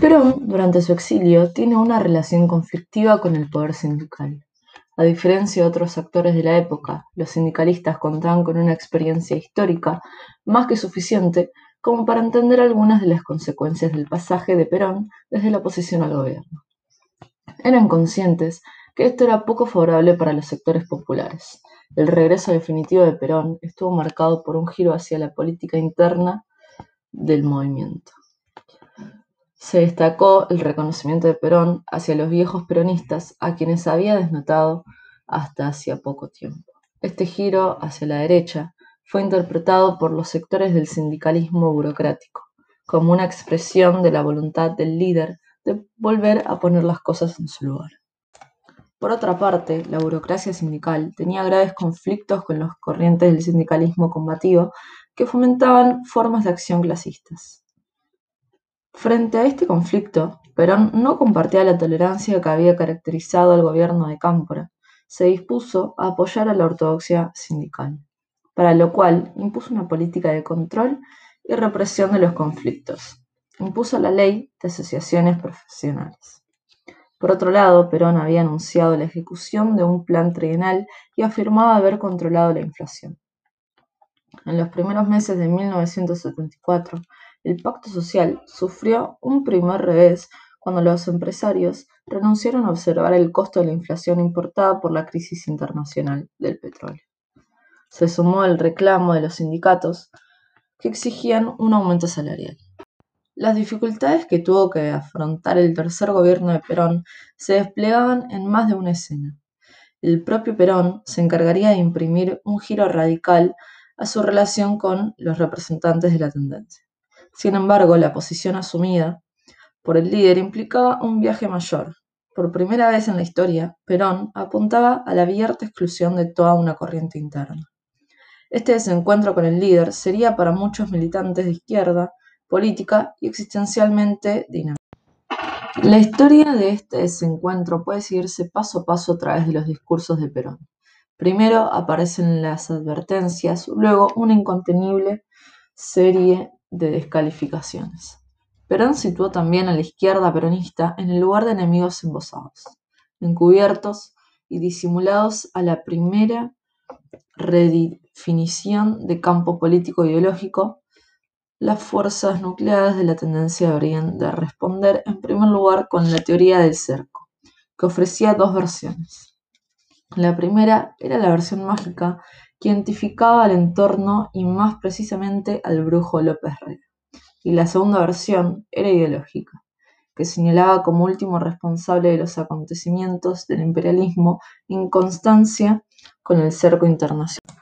Perón, durante su exilio, tiene una relación conflictiva con el poder sindical. A diferencia de otros actores de la época, los sindicalistas contaban con una experiencia histórica más que suficiente como para entender algunas de las consecuencias del pasaje de Perón desde la oposición al gobierno. Eran conscientes que esto era poco favorable para los sectores populares. El regreso definitivo de Perón estuvo marcado por un giro hacia la política interna del movimiento. Se destacó el reconocimiento de Perón hacia los viejos peronistas a quienes había desnotado hasta hacía poco tiempo. Este giro hacia la derecha fue interpretado por los sectores del sindicalismo burocrático como una expresión de la voluntad del líder de volver a poner las cosas en su lugar. Por otra parte, la burocracia sindical tenía graves conflictos con los corrientes del sindicalismo combativo que fomentaban formas de acción clasistas. Frente a este conflicto, Perón no compartía la tolerancia que había caracterizado al gobierno de Cámpora. Se dispuso a apoyar a la ortodoxia sindical, para lo cual impuso una política de control y represión de los conflictos. Impuso la ley de asociaciones profesionales. Por otro lado, Perón había anunciado la ejecución de un plan trienal y afirmaba haber controlado la inflación. En los primeros meses de 1974, el Pacto Social sufrió un primer revés cuando los empresarios renunciaron a observar el costo de la inflación importada por la crisis internacional del petróleo. Se sumó el reclamo de los sindicatos que exigían un aumento salarial. Las dificultades que tuvo que afrontar el tercer gobierno de Perón se desplegaban en más de una escena. El propio Perón se encargaría de imprimir un giro radical a su relación con los representantes de la tendencia. Sin embargo, la posición asumida por el líder implicaba un viaje mayor. Por primera vez en la historia, Perón apuntaba a la abierta exclusión de toda una corriente interna. Este desencuentro con el líder sería para muchos militantes de izquierda política y existencialmente dinámica. La historia de este desencuentro puede seguirse paso a paso a través de los discursos de Perón. Primero aparecen las advertencias, luego una incontenible serie de descalificaciones. Perón situó también a la izquierda peronista en el lugar de enemigos embosados, encubiertos y disimulados a la primera redefinición de campo político ideológico, las fuerzas nucleares de la tendencia deberían de responder en primer lugar con la teoría del cerco, que ofrecía dos versiones. La primera era la versión mágica que identificaba al entorno y más precisamente al brujo López Rega, y la segunda versión era ideológica, que señalaba como último responsable de los acontecimientos del imperialismo en constancia con el cerco internacional.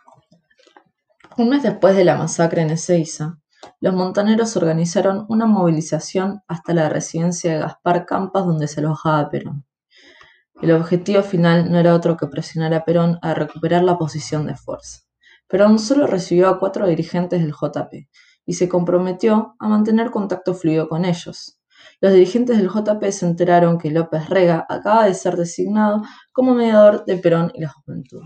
Un mes después de la masacre en Ezeiza, los montaneros organizaron una movilización hasta la residencia de Gaspar Campas donde se alojaba Perón. El objetivo final no era otro que presionar a Perón a recuperar la posición de fuerza. Perón solo recibió a cuatro dirigentes del JP y se comprometió a mantener contacto fluido con ellos. Los dirigentes del JP se enteraron que López Rega acaba de ser designado como mediador de Perón y la juventud.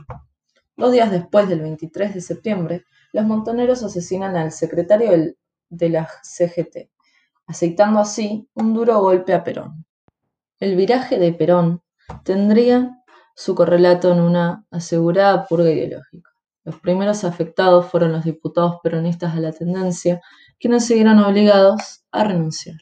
Dos días después del 23 de septiembre, los montoneros asesinan al secretario de la CGT, aceitando así un duro golpe a Perón. El viraje de Perón tendría su correlato en una asegurada purga ideológica. Los primeros afectados fueron los diputados peronistas de la tendencia, quienes se vieron obligados a renunciar.